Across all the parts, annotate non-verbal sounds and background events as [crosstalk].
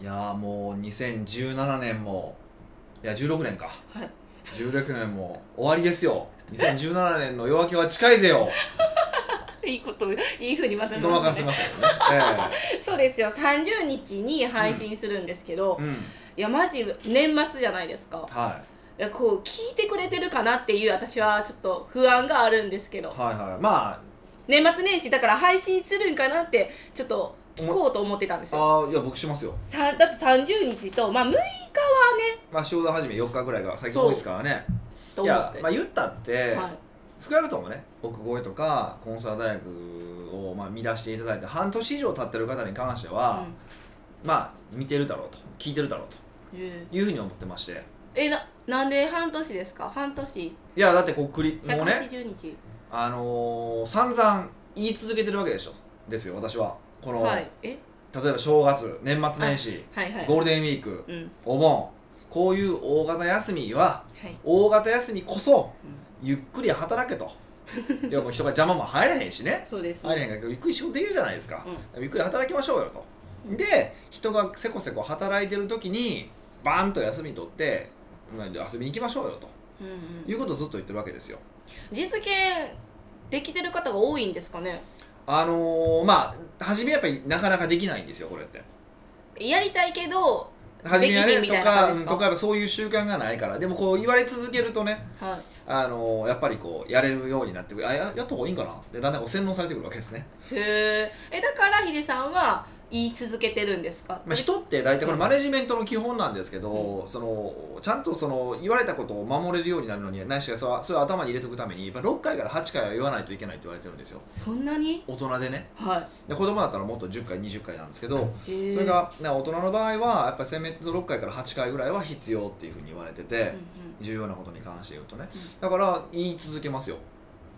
いやーもう2017年もいや16年か。はい。16年も終わりですよ。2017年の夜明けは近いぜよ。[laughs] いいこといいふうにまとめごまかせますね。ましたよねそうですよ。30日に配信するんですけど、ええうん。いやマジ年末じゃないですか。はい。やこう聞いてくれてるかなっていう私はちょっと不安があるんですけど。いはいはい。ま年末年始だから配信するんかなってちょっと聞こうと思ってたんですあよ。あーいや僕しますよ。さだって30日と、まあ、6日はね。まあ仕事始め4日ぐらいが最近多いですからね。いやまあ言ったって、はい。少なくともね奥越えとかコンサー大学をまあ見出していただいて半年以上経ってる方に関しては、まあ見てるだろうと聞いてるだろうというふうに思ってまして。えななんで半年ですか？半年。いやだってこうくりもうね180日、あのー散々言い続けてるわけでしょ。ですよ私はこの、はい。え？例えば正月年末年始、はいはい。ゴールデンウィークうん。お盆こういう大型休みははい。大型休みこそうん。ゆっくり働けと。[laughs] いやもう人が邪魔も入らへんしね。そうです。入れへんからゆっくり仕事できるじゃないですか、うゆっくり働きましょうよと。で人がせこせこ働いてる時にバーンと休み取ってまあ遊びに行きましょうよと。うんうん。いうことをずっと言ってるわけですよ。実現できてる方が多いんですかね？あのーまあ初めやっぱりなかなかできないんですよこれって。やりたいけど初めはねとかとか。そういう習慣がないから。でもこう言われ続けるとねはい。あのーやっぱりこうやれるようになってくる。あややった方がいいんかなでだんだんこう洗脳されてくるわけですね、へー。えだからヒデさんは言い続けてるんですか、まあ、人って大体これマネジメントの基本なんですけど、そのちゃんとその言われたことを守れるようになるのにないしはそれを頭に入れておくためにやっぱ6回から8回は言わないといけないって言われてるんですよ。そんなに？大人でね。はで子供だったらもっと10回20回なんですけど、それが、ね、大人の場合はやっぱりせめて6回から8回ぐらいは必要っていうふうに言われてて、うんうん。重要なことに関して言うとね。うん。だから言い続けますよ、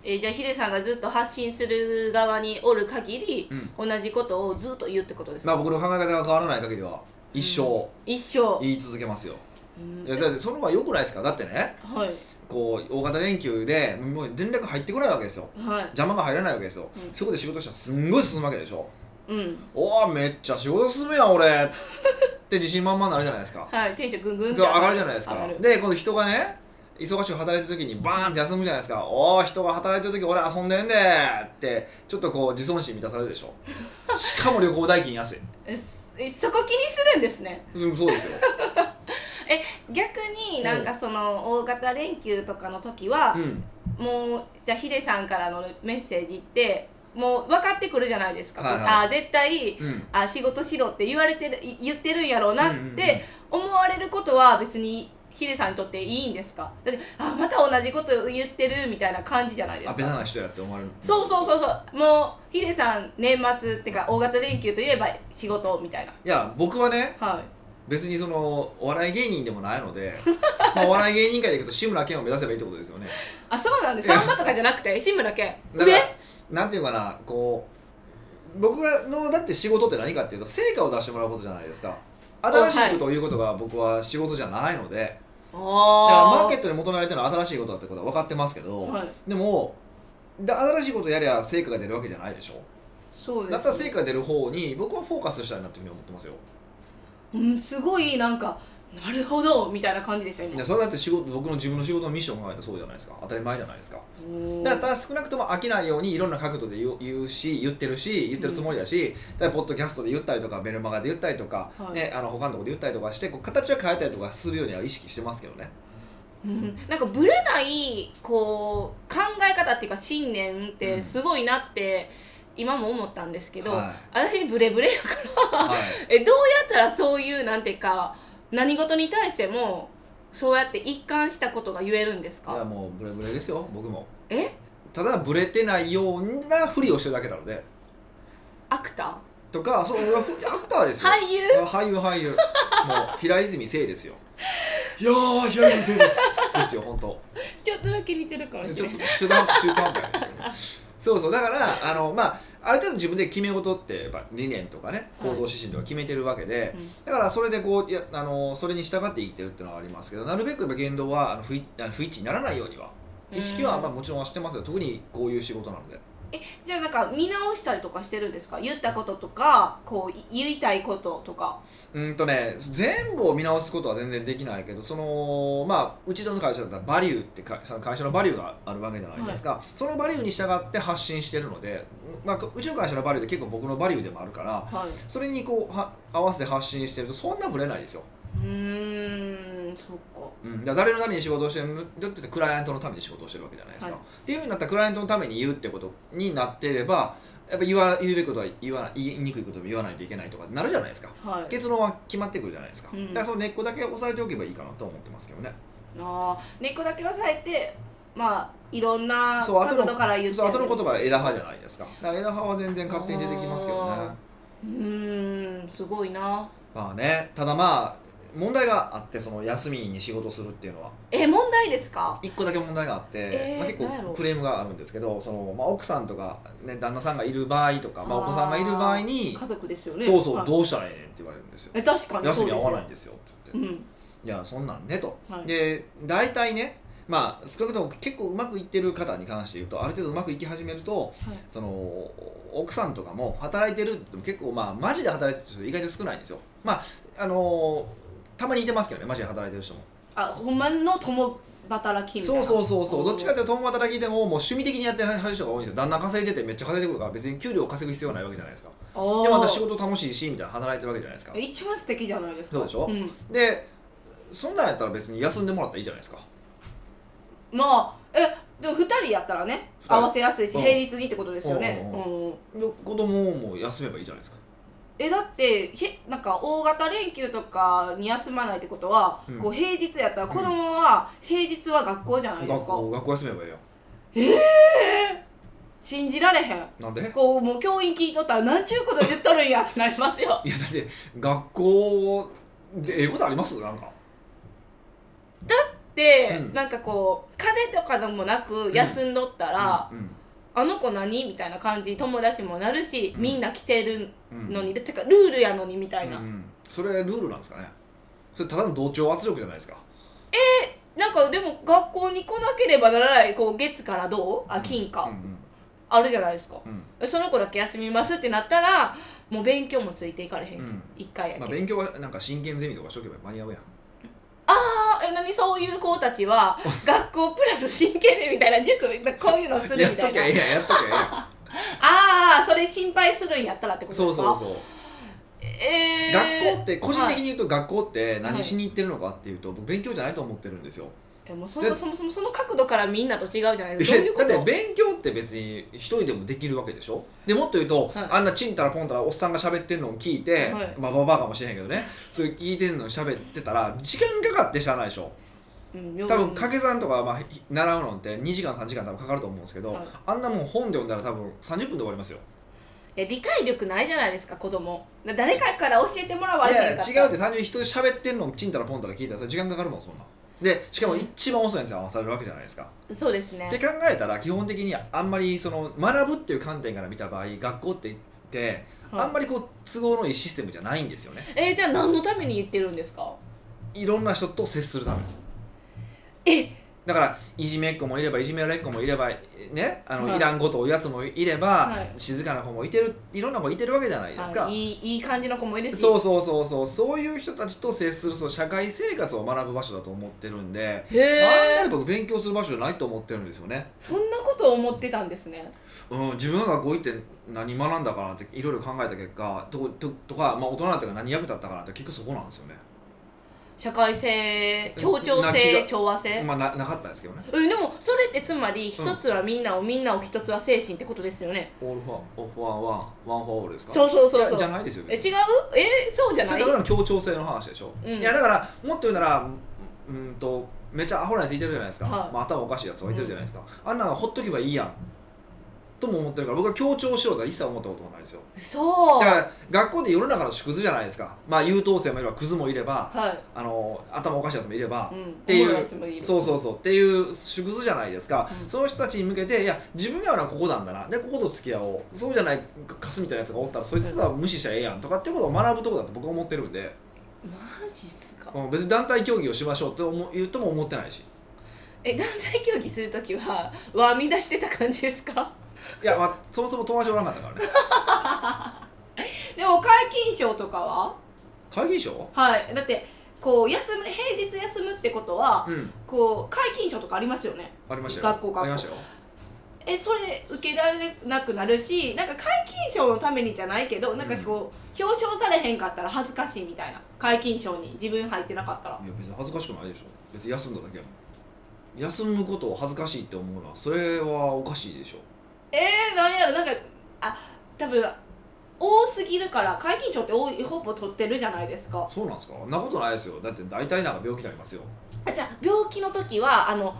えーじゃあヒデさんがずっと発信する側におる限りうん。同じことをずっと言うってことですか、まあ、僕の考え方が変わらない限りは一生。一生、言い続けますよ、うん。いやだってその方が良くないですか？だってね。はい。こう大型連休でもう連絡入ってこないわけですよ。はい。邪魔が入らないわけですよ、うん。そこで仕事したらすんごい進むわけでしょ。うん。おおめっちゃ仕事進むやん俺。[laughs] って自信満々になるじゃないですか。はい。テンションぐんぐん上がる。じゃないですか。でこの人がね忙しく働いてる時にバーンって休むじゃないですか。おお人が働いてる時俺遊んでんでってちょっとこう自尊心満たされるでしょ。しかも旅行代金安い。えそこ気にするんですね。うんそうですよ。[laughs] え逆になんかその大型連休とかの時はう、ん。もうじゃあヒデさんからのメッセージってもう分かってくるじゃないですか、はいはい。あー絶対うん。あ仕事しろって言われてるい言ってるんやろうなって思われることは別にヒデさんにとっていいんですか？だってあまた同じこと言ってるみたいな感じじゃないですあベタかな人やって思われる。そうそうそうそう。もうヒデさん年末ってか大型連休といえば仕事みたいな。いや僕はねはい。別にそのお笑い芸人でもないので [laughs] まあお笑い芸人界でいくと志村けんを目指せばいいってことですよね。あそうなんですさんまとかじゃなくて志村けん。だから上？なんていうかなこう僕のだって仕事って何かっていうと成果を出してもらうことじゃないですか。新しいことを言うことが僕は仕事じゃないので、だからマーケットトに求められてるのは新しいことだってことは分かってますけど、はい。でもで新しいことやりゃ成果が出るわけじゃないでしょ。そうです、だったら成果が出る方に僕はフォーカスしたいなっていうふうに思ってますよ。うん、すごいなんかなるほどみたいな感じですよ今。いやそれだって仕事僕の自分の仕事のミッションを考えたらそうじゃないですか。当たり前じゃないですか。だから少なくとも飽きないようにいろんな角度で言う言うし言ってるし言ってるつもりだし、だからポッドキャストで言ったりとかメルマガで言ったりとか、はい。ね、あの他のところで言ったりとかしてこう形は変えたりとかするようには意識してますけどね。うん、なんかブレないこう考え方っていうか信念ってすごいなって今も思ったんですけど、は私ブレブレやからはい。[laughs] えどうやったらそういうなんていうか何事に対してもそうやって一貫したことが言えるんですいやかもうブレブレですよ僕も。え？ただブレてないようなふりをしてるだけなので。アクタとかそうアクターですよ。ー俳優？あ俳優俳優。[laughs] もう平泉聖ですよ。いやー平泉聖です。ですよ本当。ちょっとだけ似てるかもしちょっれないと中途半端中途半端そうそうだからあのまあある程度自分で決め事ってやっぱ理念とかね行動指針とか決めてるわけで、だからそれでこういやあのそれに従って生きてるっていうのはありますけどなるべくやっぱ言動はあの不一あの不一致にならないようには意識はまあもちろんはしてますよ。特にこういう仕事なのでえじゃあなんか見直したりとかしてるんですか？言ったこととかこうい言いたいこととか。うんとね全部を見直すことは全然できないけどそのまあうちの会社だったらバリューってかその会社のバリューがあるわけじゃないですか、そのバリューに従って発信してるので、まあ、うちの会社のバリューって結構僕のバリューでもあるからはい。それにこうは合わせて発信してるとそんなぶれないですよ、うーんそっか。うん、だ誰のために仕事をしてるのって言ってクライアントのために仕事をしてるわけじゃないですか、はい。っていうふうになったらクライアントのために言うってことになっていればやっぱ言わ言うべきことは言わ言いにくいことも言わないといけないとかなるじゃないですか。はい。結論は決まってくるじゃないですか、うん。だからその根っこだけ押さえておけばいいかなと思ってますけどね。あー。根っこだけ押さえてまあいろんなそう後の角度から言ってそう後の言葉は枝葉じゃないですか。だから枝葉は全然勝手に出てきますけどね。あうーんすごいな。まあね。ただまあ問題があってその休みに仕事するっていうのは。え問題ですか？一個だけ問題があって、えーまあ、結構クレームがあるんですけどその、まあ、奥さんとか、ね、旦那さんがいる場合とかまあ、お子さんがいる場合に家族ですよね。そうそう、はい。どうしたらええねんって言われるんですよ。え確かに休み合わないんでですよって言って、すよいやそんなんねと、うんはい。で大体ねまあ少なくとも結構うまくいってる方に関して言うとある程度うまくいき始めるとはい。その奥さんとかも働いてるって言っても結構まあマジで働いてる人意外と少ないんですよ。まああのたまにいてますけどねマジで働いてる人も。あほんまの共働きみたいな？そうそうそうそう。どっちかっていいうと共働きでももう趣味的にやってる人が多いんですよ。旦那稼いでてめっちゃ稼いでくるから別に給料を稼ぐ必要はないわけじゃないですか。ででまた仕事楽しいしみたいな働いてるわけじゃないですか。一番素敵じゃないですか。そうでしょ？ん。でそんなんやったら別に休んでもらったらいいじゃないですか。まあえでも2人やったらね二人。合わせやすいしうん。平日にってことですよね。うん。うん。で子供も休めばいいじゃないですかえだってへなんか大型連休とかに休まないってことは、うん。こう平日やったら子供は平日は学校じゃないですか、学校学校休めばいいよ。信じられへん。なんで？こうもう教員聞いとったらなんちゅうこと言っとるんやってなりますよ。[laughs] いやだって学校でええことあります？なんか。で、うん。なんかこう風邪とかでもなく休んどったら、うん。あの子何？みたいな感じに友達もなるし、うん。みんな来てるうんのに、でてかルールやのにみたいな、うんそれルールなんですかね。それただの同調圧力じゃないですか。なんかでも学校に来なければならないこう月からどう？あ金か、うんうん。あるじゃないですか。うん。その子だけ休みますってなったらもう勉強もついていかれへんし、うん。一回やけ、まあ、勉強はなんか真剣ゼミとかしとけば間に合うやん。あえ何？そういう子たちは [laughs] 学校プラス真剣でみたいな塾こういうのするやっとみたいな。けええやんやっとけええや。んああそれ心配するんやったらってことですか？そうそうそう、えー、学校って個人的にはい言うと学校って何しに行ってるのかっていうと僕勉強じゃないと思ってるんですよ。えもうそでもそもそもその角度からみんなと違うじゃないいですか。どういうこやだとって勉強って別に一人でもできるわけでしょ？でもっと言うと、はい。あんなちんたらぽんたらおっさんが喋ってんのを聞いて、はい。まあババアかもしれへんけどね。それ聞いてんのを喋ってたら時間かかってしゃあないでしょ？うん多分掛け算とかまあ習うのって2時間3時間多分かかると思うんですけど、はい。あんなもん本で読んだら多分30分で終わりますよ。え理解力ないじゃないですか子供。だ誰かから教えてもらわいれへんかったや違うって単純に人で喋ってんのをちんたらぽんたら聞いたらそれ時間かかるもんそんな。でしかも一番遅いやつに合わされるわけじゃないですか。そうですね。って考えたら基本的にあんまりその学ぶっていう観点から見た場合学校って言っあんまりこう都合のいいシステムじゃないんですよね。えーじゃあ何のために言ってるんですか？いろんな人と接するためだからいじめっ子もいればいじめられっ子もいればねあの、はい。い、らんことを言うやつもいれば、はい。静かな子もいてるいろんな子いてるわけじゃないですか。あい。いいい感じの子もいるし。そうそうそうそう。そういう人たちと接するその社会生活を学ぶ場所だと思ってるんでへあんまえり僕勉強する場所じゃないと思ってるんですよね、そんなことを思ってたんですね。うん、自分が学校行って何学んだかなっていろいろ考えた結果とととか、まあ、大人になってから何役立ったかなって結局そこなんですよね社会性協調性が調和性、まあななかったんですけどね。うんでもそれってつまり一つはみんなを、みんなを一つは精神ってことですよね。 all for one one one for all ですか？そうそうそうそう。じゃないですよえ違う？えそうじゃない？それただの協調性の話でしょ、うん。いやだからもっと言うならうんとめっちゃアホなやついてるじゃないですか、はい。まあ、頭おかしいやつはいてるじゃないですか、あんなのほっとけばいいやんとも思ってるから僕は協調しようとは一切思ったことがないですよ。そうだから学校で世の中の縮図じゃないですか。まあ優等生もいればクズもいればはい、あの頭おかしいやつもいれば、うん、ていうそうそうそう。っていう縮図じゃないですか、うん。その人たちに向けていや自分がはここなんだな。でここと付き合おう。そうじゃないカスみたいなやつがおったらそいつとは無視しちゃええやんとかっていうことを学ぶとこだと僕は思ってるんで、マジっすか？うん別に団体競技をしましょうって言うとも思ってないし。え団体競技するときはわみ出してた感じですか？いやまあそもそも友達おらんかったからね。[laughs] でも皆勤賞とかは？会議所はい。だってこう休む平日休むってことはうん。こう皆勤賞とかありますよね。ありましたよ。学校学校。ありましたよ。えそれ受けられなくなるしなんか皆勤賞のためにじゃないけどなんかこう、表彰されへんかったら恥ずかしいみたいな。皆勤賞に自分入ってなかったら。いや別に恥ずかしくないでしょ。別に休んだだけやもん。休むことを恥ずかしいって思うのはそれはおかしいでしょえー、なんやろなんかあ多分多すぎるから皆勤賞って多いほぼ取ってるじゃないですか。そうなんですか？そんなことないですよ。だって大体なんか病気になりますよ。あじゃあ病気の時はあの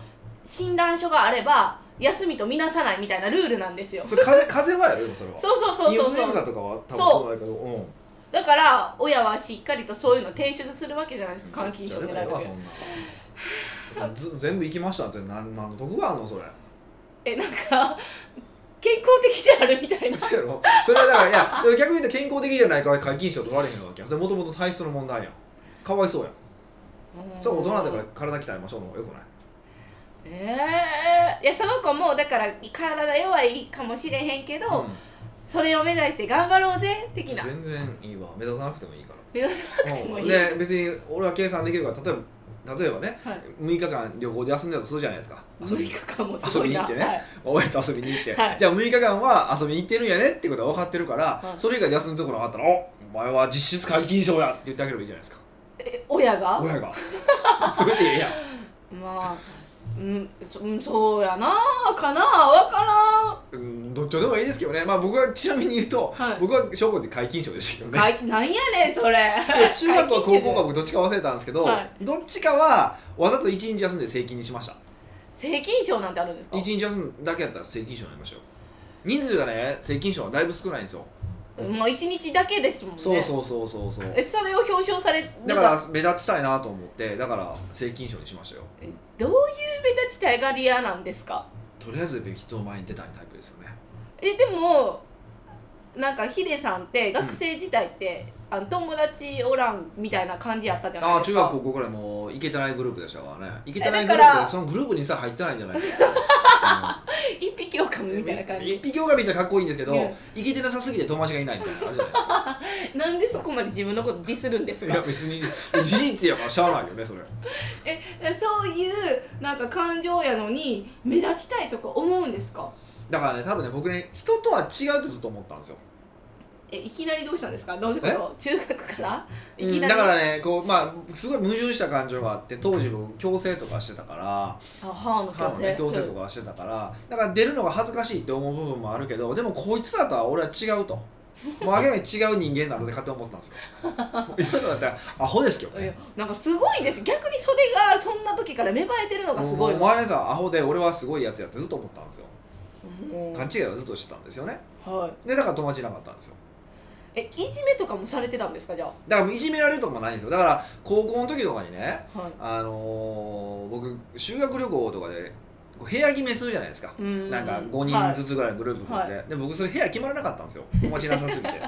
診断書があれば休みとみなさないみたいなルールなんですよ。それ風邪風邪はやるよそれは。そうそうそうそう。そうフルエンザとかは多分そう。だけどうん。だから親はしっかりとそういうの提出するわけじゃないですか監禁症狙いと。そんな。ず全部行きましたって何何の得があんのそれ？えなんか健康的であるみたいな。それはだからいや逆に言うと健康的じゃないから皆勤賞取られへんわけやそれもともと体質の問題やん。かわいそうやん。そう大人だから体鍛えましょうのよくない？ええいやその子もだから体弱いかもしれへんけど、それを目指して頑張ろうぜ的な。全然いいわ。目指さなくてもいいか目指さなくてもいい、らで別に俺は計算できるから例えば例えばねはい、6日間旅行で遊んでたとするじゃないですか。遊6び遊びに行ってね。はい。親と遊びに行って、はい。じゃあ6日間は遊びに行ってるんやねってことは分かってるから、はい。それ以外で休むところがあったら「おお前は実質皆勤賞や」って言ってあげればいいじゃないですか。え親が？親が。それでいいやん。[laughs] まあうんそうんそうやなかなわからん。うんどっちでもいいですけどね。まあ僕はちなみに言うと、はい。僕は小学校で皆勤賞でしたけどね。かい [laughs] なんやねんそれ。で中学校は高校か僕どっちか忘れたんですけど、はい。どっちかはわざと1日休んで正勤にしました。正勤賞なんてあるんですか？1日休むだけやったら正勤賞になりましたよ。人数がね正勤賞はだいぶ少ないんですよ、まあ一日だけですもんね。そうそうそうそうそう。えそれを表彰されるだから目立ちたいなと思ってだから正勤賞にしましたよ。えどういう目立ちたいがり屋なんですか？とりあえず人の前に出たいタイプですよね。えでもなんかヒデさんって学生時代って、あの友達おらんみたいな感じやったじゃないああですか。中学高校ぐらいもういけてないグループでしたからね。いけてないグループでそのグループにさ入ってないんじゃないか一匹狼みたいな感じ。一匹狼みたいなかっこいいんですけど、うんいけてなさすぎて友達がいないみたいなのあるじゃないですか。なんでそこまで自分のことディスるんですいやか別に事実やからしゃあないよねそれ。[laughs] えそういうなんか感情やのに目立ちたいとか思うんですか？だからね多分ね僕ね人とは違うってずっと思ったんですよえいきなりどうしたんですか？どういうこと？中学から？いきなり、うんだからねこうまあすごい矛盾した感情があって当時僕矯正とかしてたからあ歯の矯正ね矯正とかしてたからだから出るのが恥ずかしいって思う部分もあるけどでもこいつらとは俺は違うと。もう明らかに違う人間なので勝手に思ったんですよ。[laughs] 今のだったらアホですけどね。いやなんかすごいです。逆にそれがそんな時から芽生えてるのがすごいお前さんアホで俺はすごいやつやってずっと思ったんですよ。勘違いはずっとしてたんですよね。はい。でだから友達いなかったんですよえいじめとかもされてたんですか？じゃだからいじめられるとかもないんですよ。だから高校の時とかにねあはい。あのー僕修学旅行とかで部屋決めするじゃないですか。うん。なんか5人ずつぐらいのグループ組んで、はで僕それ部屋決まらなかったんですよ。友達いなさすぎて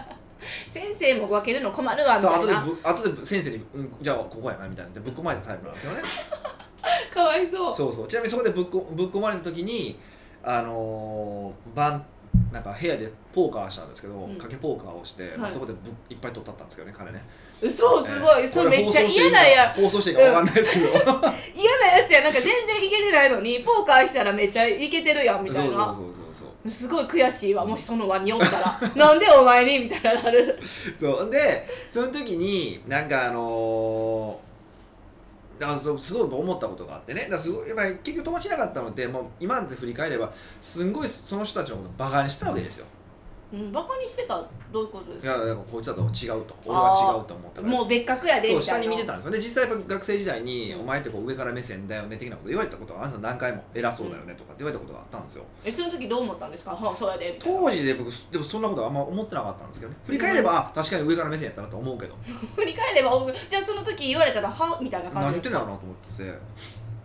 先生も分けるの困るわみそうたいな。後でぶ後で先生に、うん「じゃあここやな」みたいな。ぶっ込まれたタイプなんですよね。[laughs] かわいそう。そうそう。ちなみにそこでぶっこぶっ込まれた時にあのー、晩なんか部屋でポーカーしたんですけど、うん。賭けポーカーをして、まあはいそこでぶっいっぱい取ったったんですけどね金ね。嘘すごい、えーそれめっちゃ嫌なや放送していいかわかんないですけど、嫌なやつやなんか全然いけてないのに [laughs] ポーカーしたらめっちゃいけてるやんみたいな。そうそうそうそうそう。すごい悔しいわもしその輪におったら。[laughs] なんでお前に？みたいななる。そう。でその時になんかあのーあそうすごい思ったことがあってね。だからすごいやっぱり結局友達いなかったのでもう今で振り返ればすんごいその人たちのことをバカにしたわけですよ。うん。バカにしてた？どういうことですか？いやだからこいつだと違うと。俺は違うと思ったから。もう別格やでそうみたいな。下に見てたんですよで実際やっぱ学生時代に、うんお前ってこう上から目線だよね的なこと言われたことがあんた何回も偉そうだよねとかって言われたことがあったんですよ。えその時どう思ったんですか？はあそうやでみたいな。当時で僕でもそんなことはあんま思ってなかったんですけどね。振り返れば、あ確かに上から目線やったなと思うけど。[laughs] 振り返ればおじゃあその時言われたらはみたいな感何じ言ってんだろうなと思ってて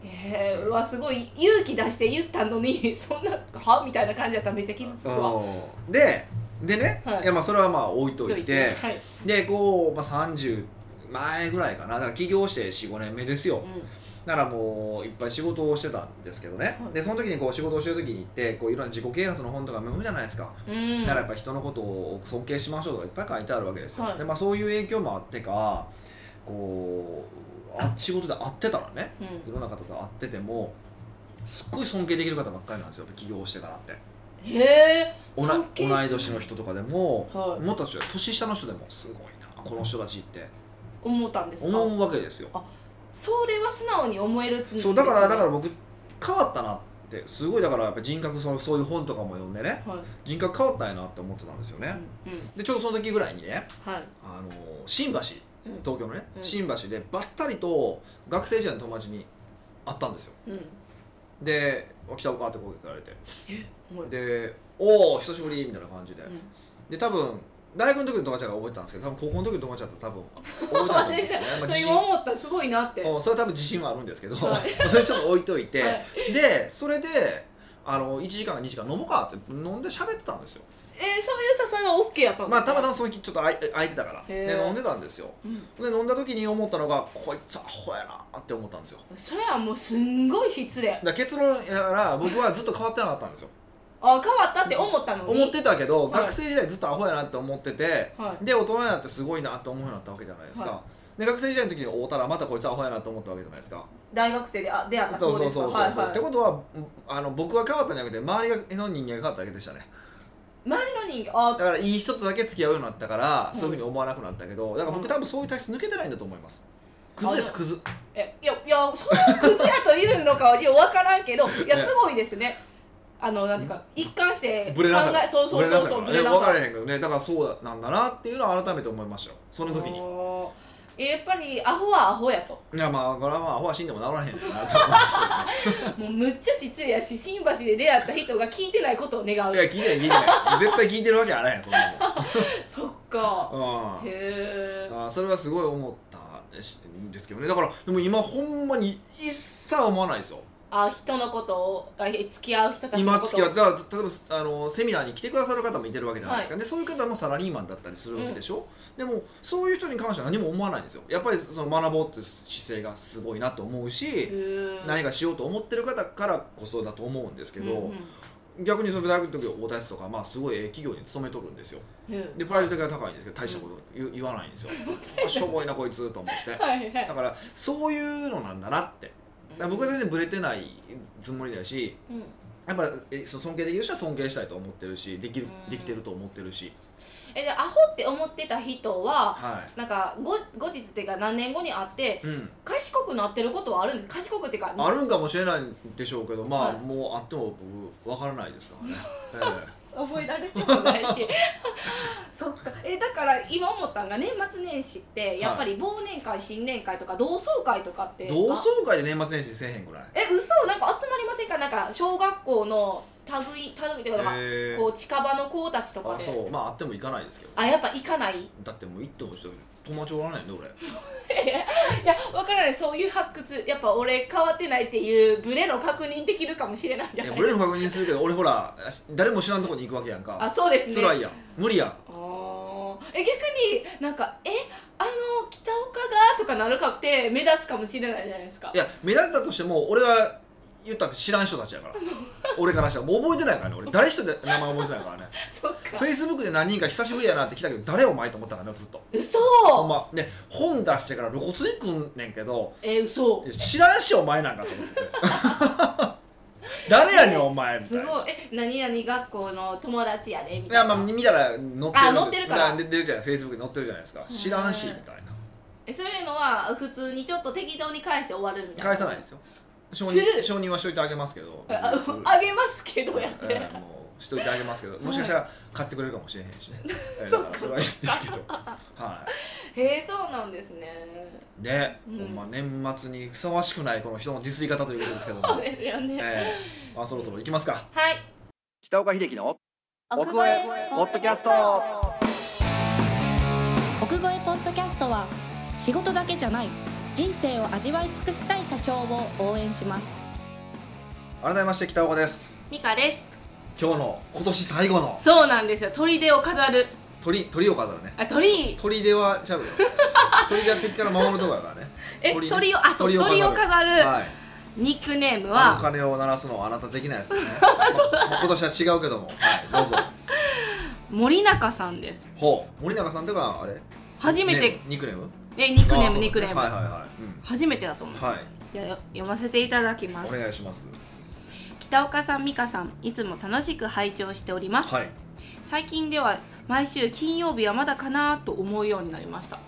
えー、うわすごい勇気出して言ったのに [laughs] そんなは？みたいな感じやったらめっちゃ傷つくわ。うん。ででね、はい。い、やまあそれはまあ置いといてはい。でこう、まあ、30前ぐらいかな。だから起業して45年目ですよ。うだからもういっぱい仕事をしてたんですけどね、はい。でその時にこう仕事をしてる時に行ってこういろんな自己啓発の本とか読むじゃないですか、うん。だからやっぱ人のことを尊敬しましょうとかいっぱい書いてあるわけですよ、はい。でまあ、そういう影響もあってかこうあ仕事で会ってたらねうん。いろんな方と会っててもすっごい尊敬できる方ばっかりなんですよ起業してからって。へえおな尊敬する。同い年の人とかでも、はい。もっと年年下の人でもすごいなこの人たちって。思ったんですか？思うわけですよ。それは素直に思えるそうだからだから僕変わったなってすごいだからやっぱ人格そのそういう本とかも読んでねはい。人格変わったんやなって思ってたんですよね、うんうん。でちょうどその時ぐらいにねはい。あの新橋うん東京のね、うん。新橋でばったりと学生時代の友達に会ったんですよ。うん。で「お来たおか?」って声かけられて。で「おお久しぶり」みたいな感じで、うん。で多分大学の時の友達が覚えてたんですけど多分高校の時の友達だったら多分 [laughs] 覚えてたんですよね、まあそれ自信今思ったらすごいなって。おそれは多分自信はあるんですけど、は [laughs] それちょっと置いといて、はい。でそれであの1時間か2時間飲もうかって飲んで喋ってたんですよ。えーそういう誘いは OK やったんですか？まあたまたまその日ちょっと空い空いてたから。で飲んでたんですよ。うん。で飲んだ時に思ったのがこいつアホやなって思ったんですよ。それはもうすんごい失礼。だ結論やから僕はずっと変わってなかったんですよ。あ変わったって思ったのに？思ってたけど、はい。学生時代ずっとアホやなって思っててはい。で大人になってすごいなって思うようになったわけじゃないですか、はで学生時代の時に会うたらまたこいつアホやなと思ったわけじゃないですか。大学生であ出会った。そう子そうそうそう、はいはい。ってことはあの僕は変わったんじゃなくて周りの人間が変わっただけでしたね周りの人間あだからいい人とだけ付き合うようになったから、いそういうふうに思わなくなったけどだから僕うん多分そういう体質抜けてないんだと思います。クズです。あクズえいやいやそれをクズやというのかは分からんけどいやね。すごいですね。あのなんていうか一貫してブレなさ考えそうそうそうそうブレなさからへんけどね。だからそうなんだなっていうのは改めて思いましたよ。その時に。おー。えやっぱりアホはアホやと。いやまあこれはまあアホは死んでも治らへんなと思いましたけどね。[laughs] もうむっちゃ失礼やし新橋で出会った人が聞いてないことを願う。いや聞いてない聞いてない。絶対聞いてるわけあらへんそんな [laughs] そっか。もん、うん、へえあそれはすごい思ったんですけどね。だからでも今ほんまに一切思わないですよあ人のことをあ付き合う人たちのこと今付き合ってだから例えばあのセミナーに来てくださる方もいてるわけじゃないですか、でそういう方もサラリーマンだったりするんでしょ、でもそういう人に関しては何も思わないんですよ。やっぱりその学ぼうっていう姿勢がすごいなと思うし、何かしようと思ってる方からこそだと思うんですけど、うん逆にその大学の時大田市とか、まあ、すごいええ企業に勤めとるんですよ。うんうんでプライド的が高いんですけど大したこと言,、言わないんですよ。あしょぼいなこいつと思って。[laughs] はいはい。だからそういうのなんだなって僕は全然ブレてないつもりだしうん。やっぱえその尊敬できる人は尊敬したいと思ってるしできるうん。できてると思ってるし。えでアホって思ってた人ははなんか後後日っていうか何年後に会ってい、うん、賢くなってることはあるんです。賢くっていうかあるんかもしれないんでしょうけどまあ、はい。もうあっても僕わからないですからね、え覚えられてもないし。[laughs] そっか。えだから今思ったんが年末年始ってやっぱり忘年会新年会とか同窓会とかって。え同窓会で年末年始せえへんぐらい？え嘘。なんか集まりませんか？なんか小学校の類類っていうか、えこう近場の子たちとかで。あそう。まああっても行かないですけど。あやっぱ行かない？いだってもう行っても人友達おらないんで俺 [laughs] やわからない。そういう発掘やっぱ俺変わってないっていうブレの確認できるかもしれないじゃないいや俺の確認するけど俺ほら誰も知らんとこに行くわけやんか。あそうですね。辛いやん。無理やん。あー。え逆になんか「えあの北岡が?」とかなるかって目立つかもしれないじゃないですか。いや目立ったとしても俺は言ったって知らん人たちやから。俺からしたら。もう覚えてないからね。俺誰一人で名前覚えてないからね。そっか。フェイスブックで何人か久しぶりやなって来たけど誰お前と思ったからねずっと。嘘。ほんま。ね本出してから露骨に来んねんけどえ嘘。いや知らんしお前なんかと思って。[laughs] 誰やねんお前みたいな。すごい。え何々学校の友達やでみいやたいなまあ見たら載ってる。あ載ってるから。で出るじゃないフェイスブックに載ってるじゃないですか。知らんしみたいな。えそういうのは普通にちょっと適当に返して終わるみたいな。返さないですよ承認承認はしといてあげますけど。ああげますけどやって、ええもうしといてあげますけど。もしかしたら買ってくれるかもしれへんしね、[laughs] ええそっかだか。らそれはいいんですけど。はへえそうなんですね。いで、うん。ほんま年末にふさわしくないこの人のディスり方ということですけども。そうですよね、ええ。あそろそろ行きますか。はい。北岡秀樹の奥越えポッドキャスト。奥越えポッドキャストは仕事だけじゃない人生を味わい尽くしたい社長を応援します。改めまして北岡です。ミカです。今日の今年最後のそうなんですよ。砦を飾る。鳥鳥を飾るね。あ鳥。鳥ではちゃうよ。[laughs] 鳥では敵から守るとこやからね。え鳥鳥,、ねをあそう鳥を飾る。はい。ニックネームは？鐘を鳴らすのはあなた的なやつですね。[laughs] 今年は違うけども。はいどうぞ。森中さんです。ほう。森永さんとかあれ？初めてねニックネーム？えニックネームニックネーム、はいはいはい、初めてだと思いうん、ます、はい。読ませていただきます。お願いします。北岡さん美香さんいつも楽しく拝聴しております、はい。最近では毎週金曜日はまだかなと思うようになりました。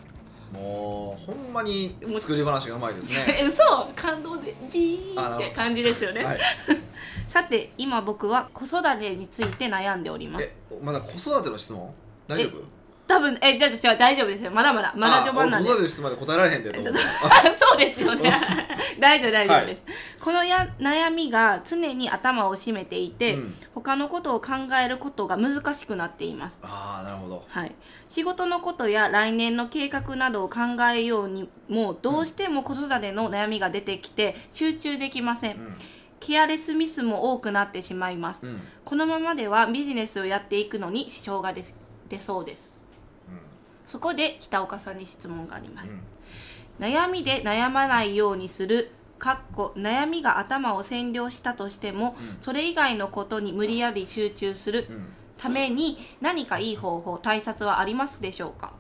もうほんまに作り話がうまいですね。え [laughs] 嘘感動でジーンって感じですよね、はい。[laughs] さて今僕は子育てについて悩んでおります。えまだ子育ての質問？大丈夫？多分えじゃあじゃあ大丈夫ですよ。まだまだ。まだ序盤なんで。あ俺子育ての質問まで答えられへんで [laughs] そうですよね。[laughs] [laughs] 大丈夫大丈夫です、このや悩みが常に頭を占めていて、うん。他のことを考えることが難しくなっています。ああなるほど。はい、仕事のことや来年の計画などを考えようにもどうしても子育ての悩みが出てきて集中できません、うん。ケアレスミスも多くなってしまいます、うんうんこのままではビジネスをやっていくのに支障が出出そうですそこで北岡さんに質問があります、悩みで悩まないようにするかっこ悩みが頭を占領したとしても、うん。それ以外のことに無理やり集中するうん。うんために何かいい方法対策はありますでしょうか？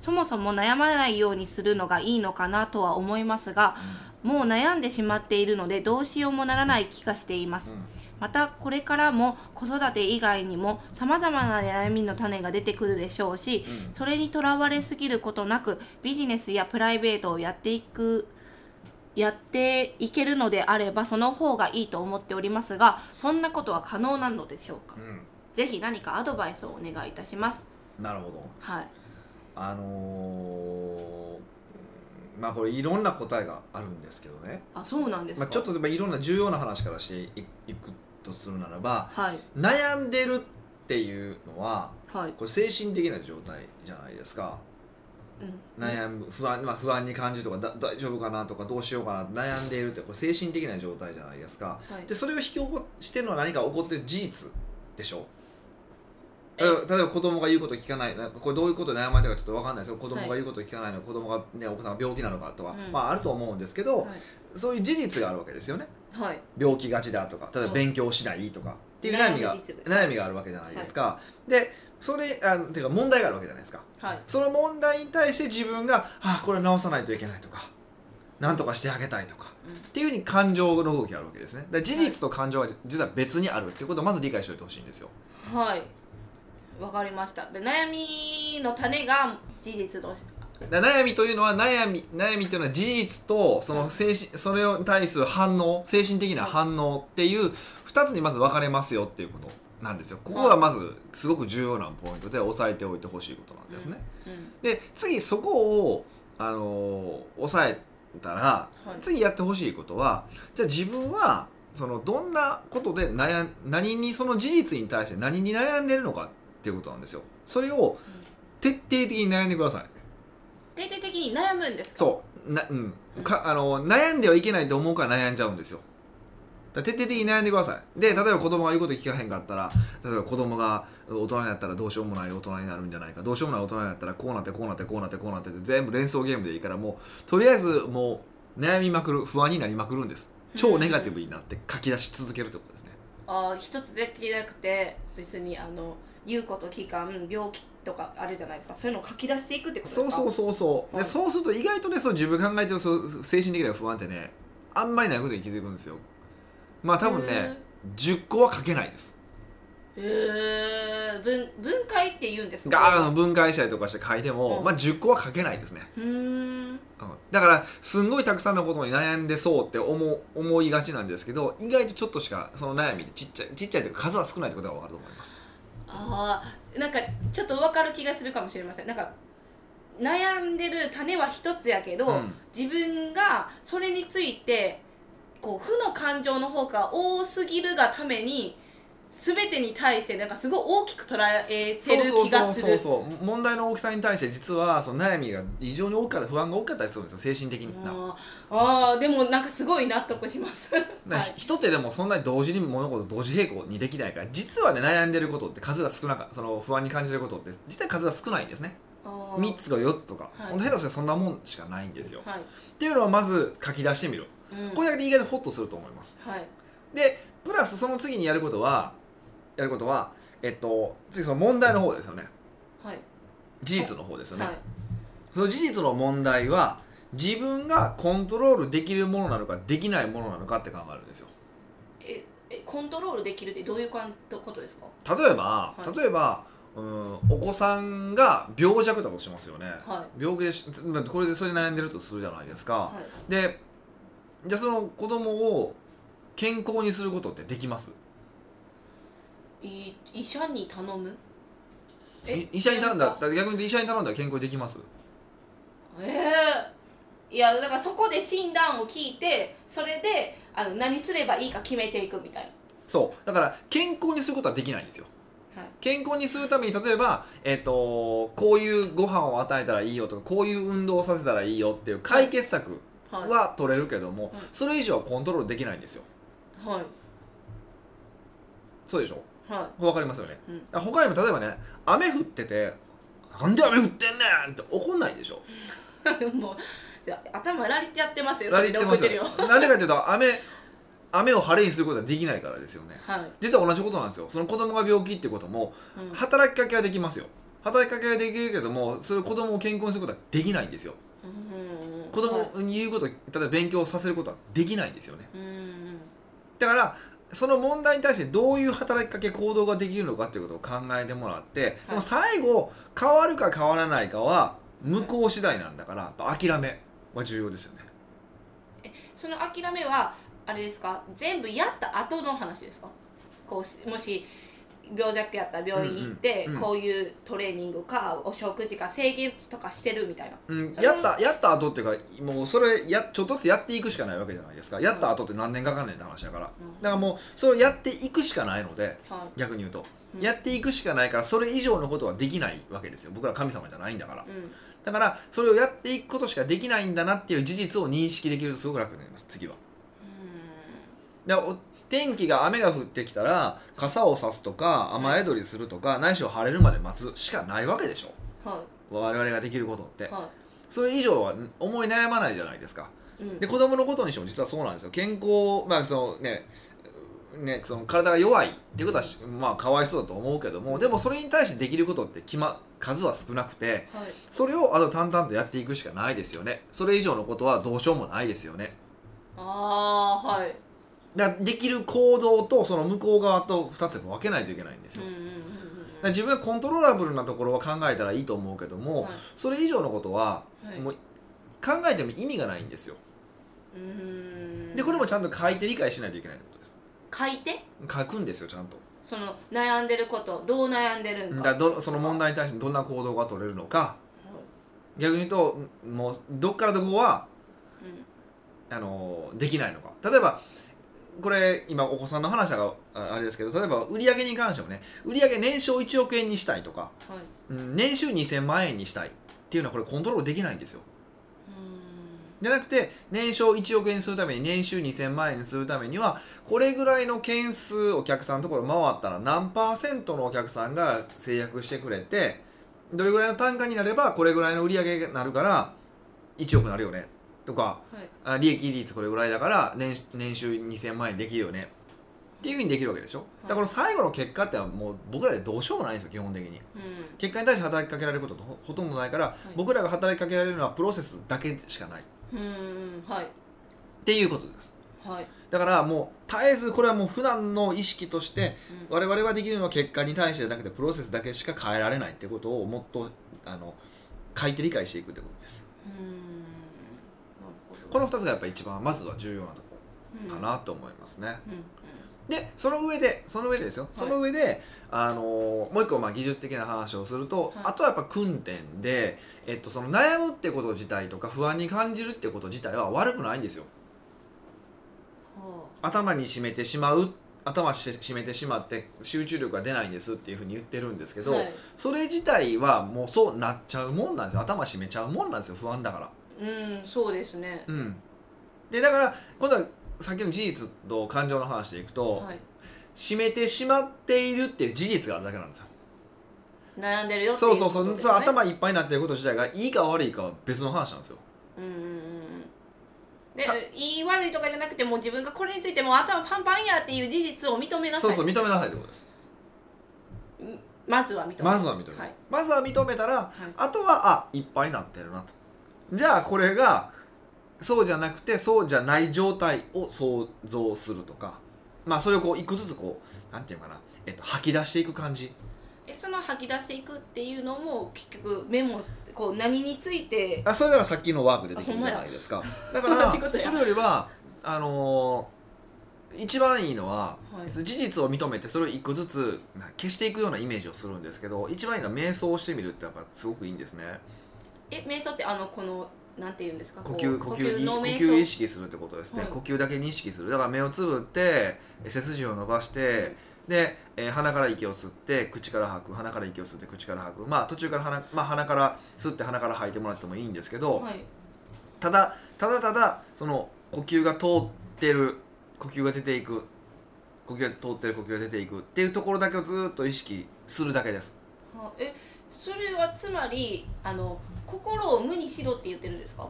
そもそも悩まないようにするのがいいのかなとは思いますがもう悩んでしまっているのでどうしようもならない気がしています、またこれからも子育て以外にもさまざまな悩みの種が出てくるでしょうし、うん。それにとらわれすぎることなくビジネスやプライベートをやっていくやっていけるのであればその方がいいと思っておりますがそんなことは可能なのでしょうか？うん。ぜひ何かアドバイスをお願いいたします。なるほど。はい。あのーまあこれいろんな答えがあるんですけどね、あそうなんですか、まあ、ちょっとでもいろんな重要な話からしていいくとするならばはい。悩んでるっていうのははい、これ精神的な状態じゃないですか。うん、悩む不安,、まあ、不安に感じるとかだ大丈夫かなとかどうしようかな悩んでいるってこれ精神的な状態じゃないですか。はい。でそれを引き起こしてるのは何か起こってる事実でしょ。え例えば子供が言うこと聞かない。これどういうことで悩まれてるかちょっと分かんないですよ。子供が言うこと聞かないのか、子供が、ね、お子さんが病気なのかとか、うん。まあ、あると思うんですけど、はい。そういう事実があるわけですよね。はい。病気がちだとか例えば勉強しないとかっていう悩みが悩み実悩みがあるわけじゃないですか、でそれあっていうか問題があるわけじゃないですか。はい。その問題に対して自分があこれ直さないといけないとかなんとかしてあげたいとかうん。っていうふうに感情の動きがあるわけですね。事実と感情は実は別にあるっていうことをまず理解しておいてほしいんですよ。はいわかりました。で悩みの種が事実とだ悩みというのは悩み悩みというのは事実とその精神それに対する反応精神的な反応っていう2つにまず分かれますよっていうことなんですよ。ここがまずすごく重要なポイントで押さえておいてほしいことなんですね、うんで次そこをあのー抑えたらはい。次やってほしいことはじゃあ自分はそのどんなことで悩ん何にその事実に対して何に悩んでるのかっていうことなんですよ。それを徹底的に悩んでください。徹底的に悩むんですか？そう。な、うん、かあの悩んではいけないと思うから悩んじゃうんですよ。徹底的に悩んでください。で例えば子供が言うこと聞かへんかったら例えば子供が大人になったらどうしようもない大人になるんじゃないか。どうしようもない大人になったらこうなってこうなってこうなってこうなってって全部連想ゲームでいいからもうとりあえずもう悩みまくる不安になりまくるんです。超ネガティブになって書き出し続けるってことですね。ああ一つだけじゃなくて別にあの言うこと期間病気とかあるじゃないですか。そういうのを書き出していくってことですか？そうそうそうそう、はい。でそうすると意外とねそう自分考えてるそう精神的な不安ってねあんまりないことに気づくんですよ。まあ多分ね10個は書けないです。へえ分分解って言うんですか？分解したりとかして書いても、うん。まあ10個は書けないですね、うーん。うん。だからすんごいたくさんのことに悩んでそうって思う思いがちなんですけど意外とちょっとしかその悩みでちっちゃいちっちゃいというか数は少ないってことが分かると思いますああなんかちょっと分かる気がするかもしれません。なんか悩んでる種は一つやけど、うん。自分がそれについてこう負の感情の方が多すぎるがために全てに対してなんかすごい大きく捉えてるそうそう気がする。そうそうそう問題の大きさに対して実はその悩みが異常に大きかった不安が大きかったりするんですよ精神的な、あー。あーでもなんかすごい納得します。[laughs] 人ってでもそんなに同時に物事同時並行にできないから実はね悩んでることって数が少なかその不安に感じてることって実は数が少ないんですね。あー。3つか4つとか、はい。ほんと下手したらそんなもんしかないんですよ、はい、っていうのをまず書き出してみる。うん。これだけで意外とホッとすると思います。はい。でプラスその次にやることはやることはえっと次その問題の方ですよね。はい。事実の方ですよね、はい。その事実の問題は自分がコントロールできるものなのかできないものなのかって考えるんですよ。ええコントロールできるってどういうことですか？例えば、はい。例えばうんお子さんが病弱だとしますよね、は病気でこれでそれで悩んでるとするじゃないですか、はい。でじゃあその子供を健康にすることってできます？い医者に頼む？い医者に頼んだ。ですか？逆に医者に頼んだら健康にできます？ええいやだからそこで診断を聞いてそれであの何すればいいか決めていくみたいそう。だから健康にすることはできないんですよ。なはい。健康にするために例えば、えっとこういうご飯を与えたらいいよとかこういう運動をさせたらいいよっていう解決策はい。は取れるけども、はい。それ以上はコントロールできないんですよ。はい。そうでしょ？はわかりますよね、うん。あ他にも例えばね雨降ってて「なんで雨降ってんねん!」って怒んないでしょ。い [laughs] もうじゃあ頭ラリってやってますよラリってますよなんでかっていうと雨雨を晴れにすることはできないからですよね。はい、実は同じことなんですよ。その子供が病気ってこともうん。働きかけはできますよ。働きかけはできるけどもそれ子供を健康にすることはできないんですよ。うん子供に言うこと例えば勉強させることはできないんですよね。うん。だからその問題に対してどういう働きかけ行動ができるのかっていうことを考えてもらって、でも最後変わるか変わらないかは向こう次第なんだから諦めは重要ですよね。その諦めはあれですか？全部やった後の話ですか？こうしもし病弱やったら病院行って、うんうんうん。こういうトレーニングかお食事か制限とかしてるみたいな。うん、やったやった後っていうかもうそれやちょっとずつやっていくしかないわけじゃないですか。やった後って何年かかんねんって話だから。だからもうそれをやっていくしかないのでは逆に言うと、うん。やっていくしかないからそれ以上のことはできないわけですよ。僕ら神様じゃないんだから。だからそれをやっていくことしかできないんだなっていう事実を認識できるとすごく楽になります。次は。だ天気が雨が降ってきたら傘を差すとか雨宿りするとかないしは晴れるまで待つしかないわけでしょ。は我々ができることって。い。はそれ以上は思い悩まないじゃないですか。い、うん。で子供のことにしても実はそうなんですよ。健康まあそのねね、その体が弱いっていうことはしまあかわいそうだと思うけどもでもそれに対してできることって決、ま、数は少なくてはい。それをあと淡々とやっていくしかないですよね。それ以上のことはどうしようもないですよね。ああはいだできる行動とその向こう側と2つに分けないといけないんですよ、自分がコントローラブルなところは考えたらいいと思うけども、はい。それ以上のことははい。もう考えても意味がないんですよ。でこれもちゃんと書いて理解しないといけないってことです。書いて？書くんですよちゃんと。その悩んでることどう悩んでるんか。だその問題に対してどんな行動が取れるのか。逆に言うともうどっからどこはうん。あのできないのか。例えばこれ今お子さんの話だからああれですけど例えば売上に関してもね売上年商1億円にしたいとか、はい。うん年収2000万円にしたいっていうのはこれコントロールできないんですよ。うじゃなくて年商1億円にするために年収2000万円にするためにはこれぐらいの件数お客さんのところ回ったら何パーセントのお客さんが制約してくれてどれぐらいの単価になればこれぐらいの売り上げになるから1億になるよねとかーはい。あ利益率これぐらいだから年年収2000万円できるよね。っていうふうにできるわけでしょ？だから最後の結果ってのはもう僕らでどうしようもないんですよ基本的に。うん。結果に対して働きかけられることほほとんどないから、僕らが働きかけられるのはプロセスだけしかない。っうん。はい。ていうことです。はい。だからもう絶えずこれはもう普段の意識としてうん。我々はできるのは結果に対してじゃなくてプロセスだけしか変えられないってことをもっとあの書いて理解していくってことです。うんこの2つがやっぱり一番まずは重要なとこのろかなと思いますね、うんでその上でその上でですよ、その上であのもう一個まあ技術的な話をすると、はい。あとはやっぱ訓練で、えっと、その悩むってこと自体とか不安に感じるってこと自体は悪くないんですよ。は頭に占めてしまう頭し締めてしまって集中力が出ないんですっていうふうに言ってるんですけど、はい。それ自体はもうそうなっちゃうもんなんですよ。頭締めちゃうもんなんですよ不安だから。うんそうですね。うん、でだから今度はさっきの事実と感情の話でいくと、はい。締めてしまっているっていう事実があるだけなんですよ。悩んでるよっていそうそうそう、そう頭いっぱいになってること自体がいいか悪いかは別の話なんですよ。うんうんうんうん。でたいい悪いとかじゃなくてもう自分がこれについてもう頭パンパンやっていう事実を認めなさい。うそそう認めなさいってことです。まずは認めるまずは認め。る、はい。まずは認めたら、はい。あとはあいっぱいになってるなとじゃあこれがそうじゃなくてそうじゃない状態を想像するとか。まあそれをこう一個ずつこうなんていうのかな、えっと、吐き出していく感じ。えその吐き出していくっていうのも結局メモこう何についてあそれだからさっきのワークでできるじゃないですか。だからそれよりはあのー一番いいのは、はい。事実を認めてそれを一個ずつな消していくようなイメージをするんですけど一番いいのは瞑想をしてみるってやっぱすごくいいんですねえ瞑想ってあのこのなんて言うんですか？呼吸呼吸に呼吸を意想識するってことですね、はい呼吸だけに意識する。だから目をつぶってえ背筋を伸ばしてで、えー鼻から息を吸って口から吐く。鼻から息を吸って口から吐く。まあ途中から鼻,、まあ、鼻から吸って鼻から吐いてもらってもいいんですけど、はい。ただただただその呼吸が通ってる呼吸が出ていく。呼吸が通ってる呼吸が出ていくっていうところだけをずっと意識するだけです。はえそれはつまりあの心を無にしろって言ってるんですか？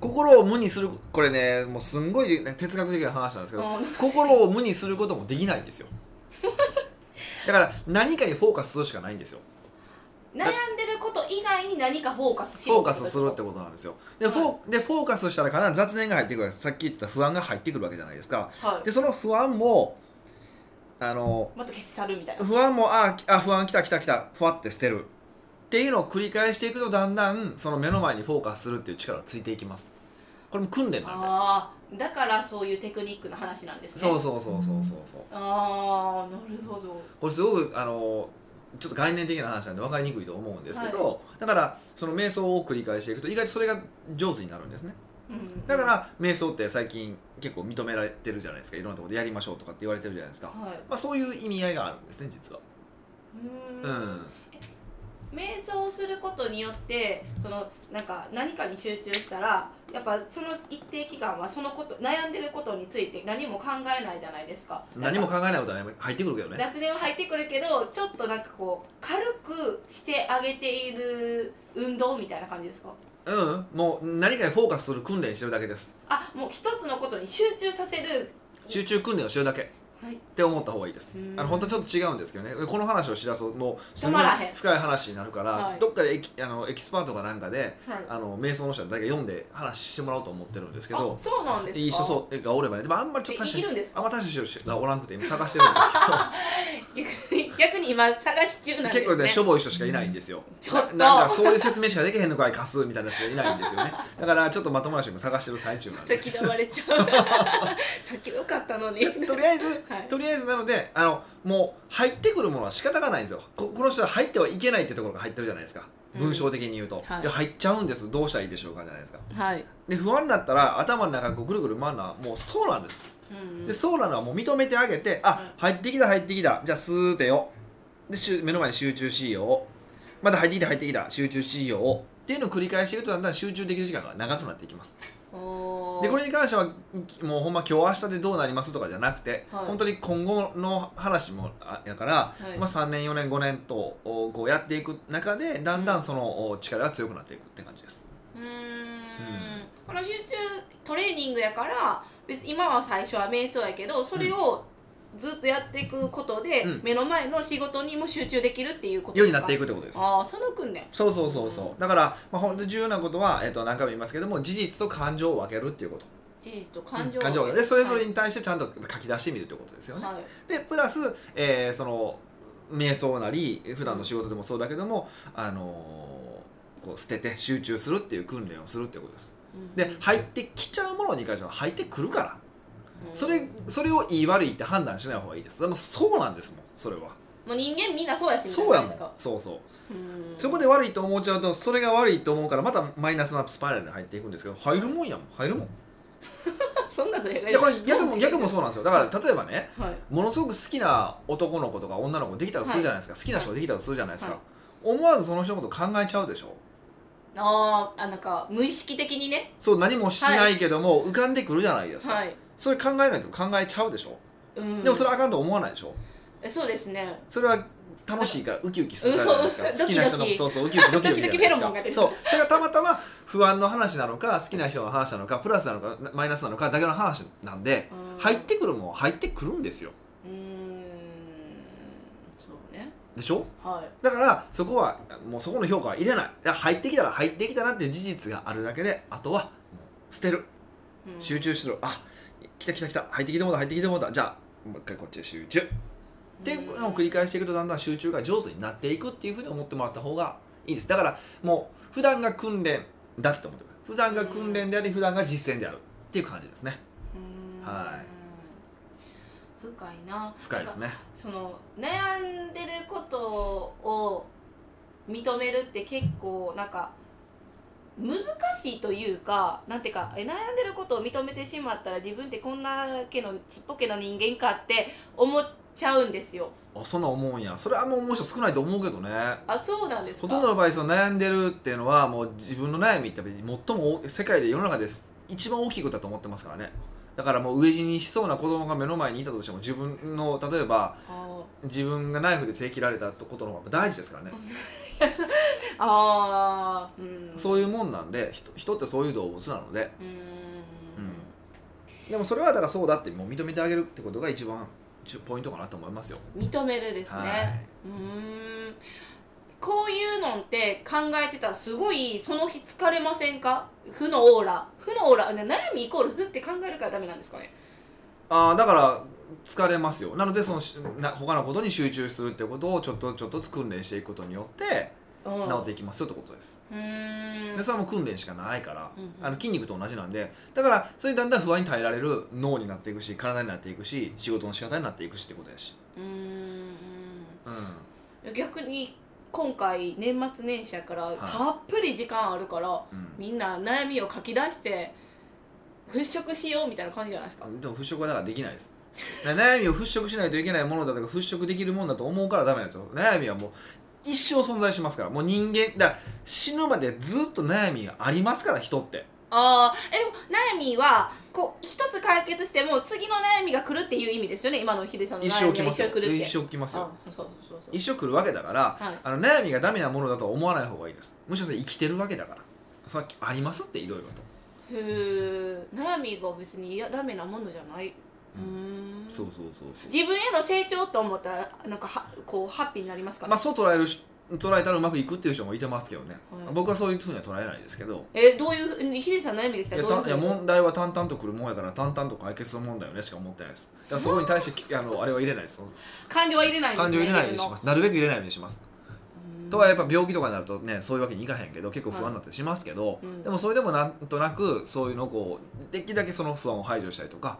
心を無にするこれねもうすんごい、ね、哲学的な話なんですけどうん。心を無にすることもできないんですよ。[laughs] だから何かにフォーカスするしかないんですよ。悩んでること以外に何かフォーカスしフォろーカスするってことなんですよ。で,、はい。フォーでフォーカスしたら必ず雑念が入ってくるさっき言ってた不安が入ってくるわけじゃないですか。はい。でその不安もあのまた消し去るみたいな。不安もああ不安来た来た来た。ふわって捨てるっていうのを繰り返していくとだんだんその目の前にフォーカスするっていう力がついていきます。これも訓練なんでああだからそういうテクニックの話なんですね。そうそうそうそうそうそう。ああなるほど。これすごくあのちょっと概念的な話なんで分かりにくいと思うんですけど、だからその瞑想を繰り返していくと意外とそれが上手になるんですね。うんだから瞑想って最近結構認められてるじゃないですか。いろんなところでやりましょうとかって言われてるじゃないですか、はい。まあ、そういう意味合いがあるんですね実は。うん瞑想することによってそのなんか何かに集中したらやっぱその一定期間はそのこと悩んでることについて何も考えないじゃないですか。何も考えないことはね入ってくるけどね。雑念は入ってくるけどちょっとなんかこう軽くしてあげている運動みたいな感じですか？うん。もう何かにフォーカスする訓練してるだけです。あもう一つのことに集中させる。集中訓練をしてるだけっはい。て思った方がいいです。うん。あの本当はちょっと違うんですけどね。この話をしだすともうすごい深い話になるから、はい。どっかでエキあのエキスパートかなんかではい。あの瞑想の人は誰か読んで話してもらおうと思ってるんですけどあそうなんですか？いい人そうがおればね。でもあんまりちょっとえいるんですか？あんま大した人がおらんくて今探してるんです逆に [laughs] 逆に今探し中なんですね。結構ねしょぼい人しかいないんですよ。ちょっと。ななんかそういう説明しかできへんのかい貸すみたいな人がいないんですよね。だからちょっとまともな人も探してる最中なんです。先が割れちゃう。さっきよかったのにとりあえず、[laughs] はい。とりあえずなのであのもう入ってくるものは仕方がないんですよ。ここの人は入ってはいけないってところが入ってるじゃないですか。うん。文章的に言うと、はい。いや入っちゃうんです。どうしたらいいでしょうかじゃないですか。はい、で不安になったら頭の中ぐるぐる回るのはもうそうなんですうんでそうなのはもう認めてあげてあ入ってきた入ってきた。じゃあスーってよ。でしゅ目の前に集中しよう。また入ってきた入ってきた。集中しよう。っていうのを繰り返していくとだんだん集中できる時間が長くなっていきます。でこれに関してはもうほんま今日明日でどうなりますとかじゃなくて、はい。本当に今後の話もあやから、はい。まあ、3年4年5年とおこうやっていく中でだんだんそのお力が強くなっていくって感じです。うーん。この集中トレーニングやから別に今は最初は瞑想やけどそれをずっとやっていくことで、うん。目の前の仕事にも集中できるっていうことですか？ようになっていくってことです。ああその訓練。そうそうそうそう。だから、まあ、本当に重要なことは、えっと何回も言いますけども事実と感情を分けるっていうこと。事実と感情感情を分ける。でそれぞれに対してちゃんと書き出してみるってことですよね。はい、はいでプラス、えーその瞑想なり普段の仕事でもそうだけども、あのーこう捨てて集中するっていう訓練をするっていうことです。うんで入ってきちゃうものに関しては入ってくるから。うん。それそれをいい悪いって判断しない方がいいです。でもそうなんですもんそれは。もう人間みんなそうやしそうやもん。そうそう。うん。そこで悪いと思っちゃうとそれが悪いと思うからまたマイナスなスパイラルに入っていくんですけど入るもんやもん。入るもん。[laughs] そんなのいやこれ逆も逆もそうなんですよ。だから例えばねはい。ものすごく好きな男の子とか女の子できたとするじゃないですか、好きな人ができたとするじゃないですか、はい。思わずその人のこと考えちゃうでしょあーあなんか無意識的にね。そう何もしないけども、浮かんでくるじゃないですか、はい、それ考えないと考えちゃうでしょ、うん、でもそれあかんと思わないでしょ？えそうですね。それは楽しいからウキウキするからですか。好きな人のそうそうウキウキドキドキじゃないですそうそれがたまたま不安の話なのか好きな人の話なのかプラスなのかマイナスなのかだけの話なんでうん。入ってくるもんは入ってくるんですようーんそうねでしょ？はい。だからそこはもうそこの評価は入れない。いや入ってきたら入ってきたなっていう事実があるだけであとは捨てる。うん。集中しろ。あ来た来た来た。入ってきてもうた入ってきてもうた。じゃあもう一回こっちで集中。っていうのを繰り返していくとだんだん集中が上手になっていくっていうふうに思ってもらった方がいいです。だからもう普段が訓練だって思ってください。普段が訓練であり普段が実践であるっていう感じですね。はい深いな。深いですね。その悩んでることを認めるって結構なんか難しいというかなんていうかえ悩んでることを認めてしまったら自分ってこんなけのちっぽけな人間かって思っちゃうんですよ。あそんな思うんや。それはもうもう人少ないと思うけどね。あそうなんですか？ほとんどの場合その悩んでるっていうのはもう自分の悩みって最も世界で世の中です一番大きいことだと思ってますからねだからもう飢え死にしそうな子供が目の前にいたとしても自分の例えばあ自分がナイフで手切られたことの方が大事ですからね、ー [laughs] あー。うん。そういうもんなんで人人ってそういう動物なので。うーん。でもそれはだからそうだってもう認めてあげるってことが一番ちポイントかなと思いますよ。認めるですね、はい。うーんこういうのって考えてたらすごいその日疲れませんか？負のオーラ。負のオーラ。ね悩みイコール負って考えるからダメなんですかね？ああだから疲れますよ。なのでそのしな他のことに集中するってことをちょっとちょっとずつ訓練していくことによってうん。治っていきますよってことです。うーん。でそれはもう訓練しかないから、うんうん。あの筋肉と同じなんで。だからそれでだんだん不安に耐えられる脳になっていくし体になっていくし仕事の仕方になっていくしってことやし、うーん。うん。逆に今回年末年始やからい。たっぷり時間あるから、うん、みんな悩みを書き出して払拭しようみたいな感じじゃないですか？でも払拭はだからできないです。悩みを払拭しないといけないものだとか払拭できるもんだと思うからダメなんですよ。悩みはもう一生存在しますから。もう人間だ死ぬまでずっと悩みがありますから人ってああえでも悩みはこう一つ解決しても次の悩みが来るっていう意味ですよね今のヒデさんの一悩み来ますよ。一生来るって。一生来ますよ。あそうそうそう一生来るわけだから、はい。あの悩みがダメなものだとは思わない方がいいです。むしろそれ生きてるわけだから。それはありますっていろいろと。へえ悩みが別にいやダメなものじゃない。ううーん。そうそうそうそう。自分への成長と思ったらなんかはこうハッピーになりますかね、まあそう捉えるし捉えたらうまくいくっていう人もいてますけどね、はい。僕はそういうふうには捉えないですけど。えどういうヒデさん悩みが来た？らどういういや問題は淡々と来るもんやから淡々と解決するもんだよねしか思ってないですだからそこに対してき [laughs] あのあれは入れないです。感情は入れないんですね感情入れないようにします。なるべく入れないようにします。とはやっぱ病気とかになるとねそういうわけにいかへんけど結構不安になったりしますけど、うん。でもそれでもなんとなくそういうのをこうできるだけその不安を排除したりとか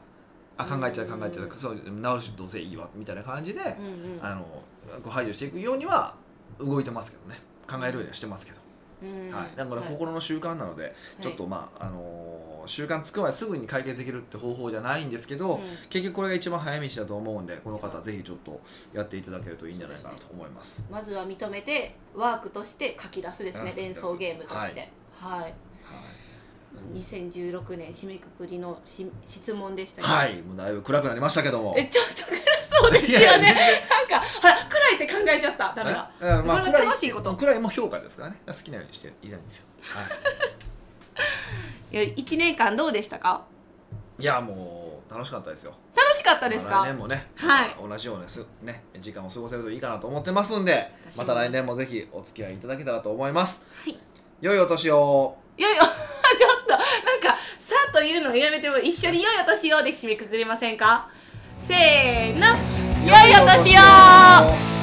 あ考えちゃう考えちゃうそう治るしどうせいいわみたいな感じで、うんうん。あのこう排除していくようには動いてますけどね。考えるようにはしてますけど、うん。はい、だからはい。心の習慣なので、ちょっとまあ、あのー習慣つくまですぐに解決できるって方法じゃないんですけど、うん。結局これが一番早道だと思うんでこの方はぜひちょっとやっていただけるといいんじゃないかなと思います。まずは認めてワークとして書き出すですね。うん連想ゲームとして。はい、はい2016年締めくくりのし質問でしたけどはい、もうだいぶ暗くなりましたけども。えちょっとそうですよねなんかほら暗いって考えちゃったダメだええまあ、これ暗い楽しいこと暗いも評価ですからね。好きなようにしていないんですよ。はい [laughs] や1年間どうでしたか？い、いや、もう楽しかったですよ。楽しかったですか？まあ来年もね、はい同じようなすね時間を過ごせるといいかなと思ってますんで、また来年もぜひお付き合いいただけたらと思います。はい良いお年を。いやいやちょっとなんか「さ」というのをやめても一緒に「良いお年を」で締めくくれませんか？せーの。良いお年を